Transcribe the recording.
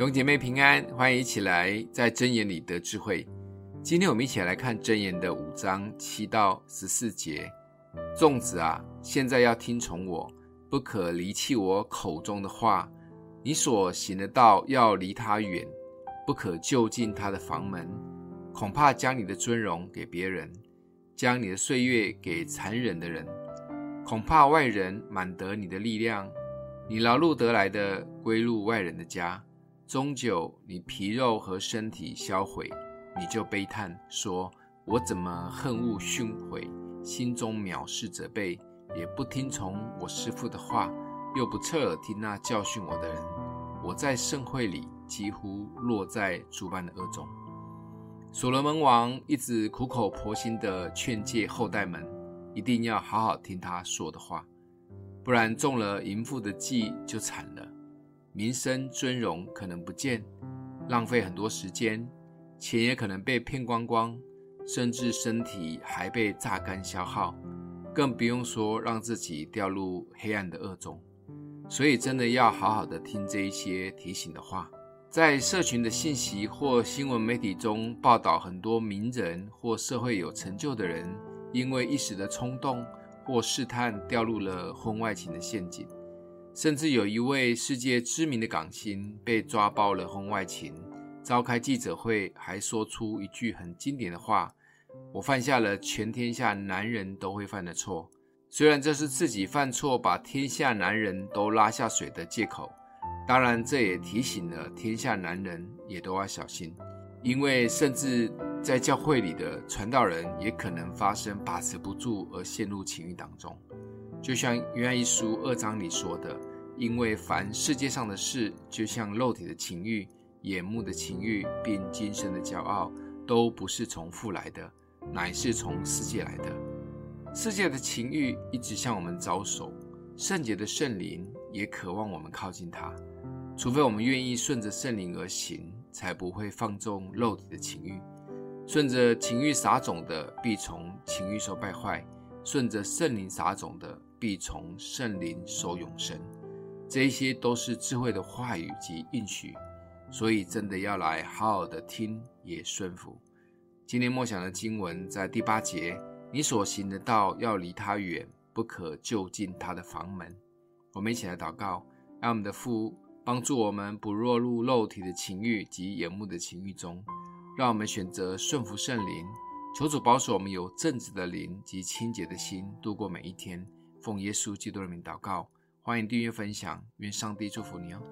弟兄姐妹平安，欢迎一起来在箴言里得智慧。今天我们一起来看箴言的五章七到十四节。众子啊，现在要听从我，不可离弃我口中的话。你所行的道要离他远，不可就近他的房门，恐怕将你的尊荣给别人，将你的岁月给残忍的人。恐怕外人满得你的力量，你劳碌得来的归入外人的家。终究，你皮肉和身体销毁，你就悲叹说：“我怎么恨恶训诲，心中藐视责备，也不听从我师父的话，又不侧耳听那教训我的人。我在盛会里几乎落在主办的恶中。”所罗门王一直苦口婆心地劝诫后代们，一定要好好听他说的话，不然中了淫妇的计就惨了。名声尊荣可能不见，浪费很多时间，钱也可能被骗光光，甚至身体还被榨干消耗，更不用说让自己掉入黑暗的恶中。所以，真的要好好的听这一些提醒的话。在社群的信息或新闻媒体中报道，很多名人或社会有成就的人，因为一时的冲动或试探，掉入了婚外情的陷阱。甚至有一位世界知名的港星被抓包了婚外情，召开记者会，还说出一句很经典的话：“我犯下了全天下男人都会犯的错。”虽然这是自己犯错把天下男人都拉下水的借口，当然这也提醒了天下男人也都要小心，因为甚至在教会里的传道人也可能发生把持不住而陷入情欲当中。就像约翰一书二章里说的，因为凡世界上的事，就像肉体的情欲、眼目的情欲，并今生的骄傲，都不是从父来的，乃是从世界来的。世界的情欲一直向我们招手，圣洁的圣灵也渴望我们靠近他。除非我们愿意顺着圣灵而行，才不会放纵肉体的情欲。顺着情欲撒种的，必从情欲收败坏；顺着圣灵撒种的，必从圣灵收永生，这一些都是智慧的话语及应许，所以真的要来好好的听，也顺服。今天默想的经文在第八节：你所行的道要离他远，不可就近他的房门。我们一起来祷告，让我们的父帮助我们不落入肉体的情欲及眼目的情欲中，让我们选择顺服圣灵。求主保守我们有正直的灵及清洁的心，度过每一天。奉耶稣基督的名祷告，欢迎订阅分享，愿上帝祝福你哦。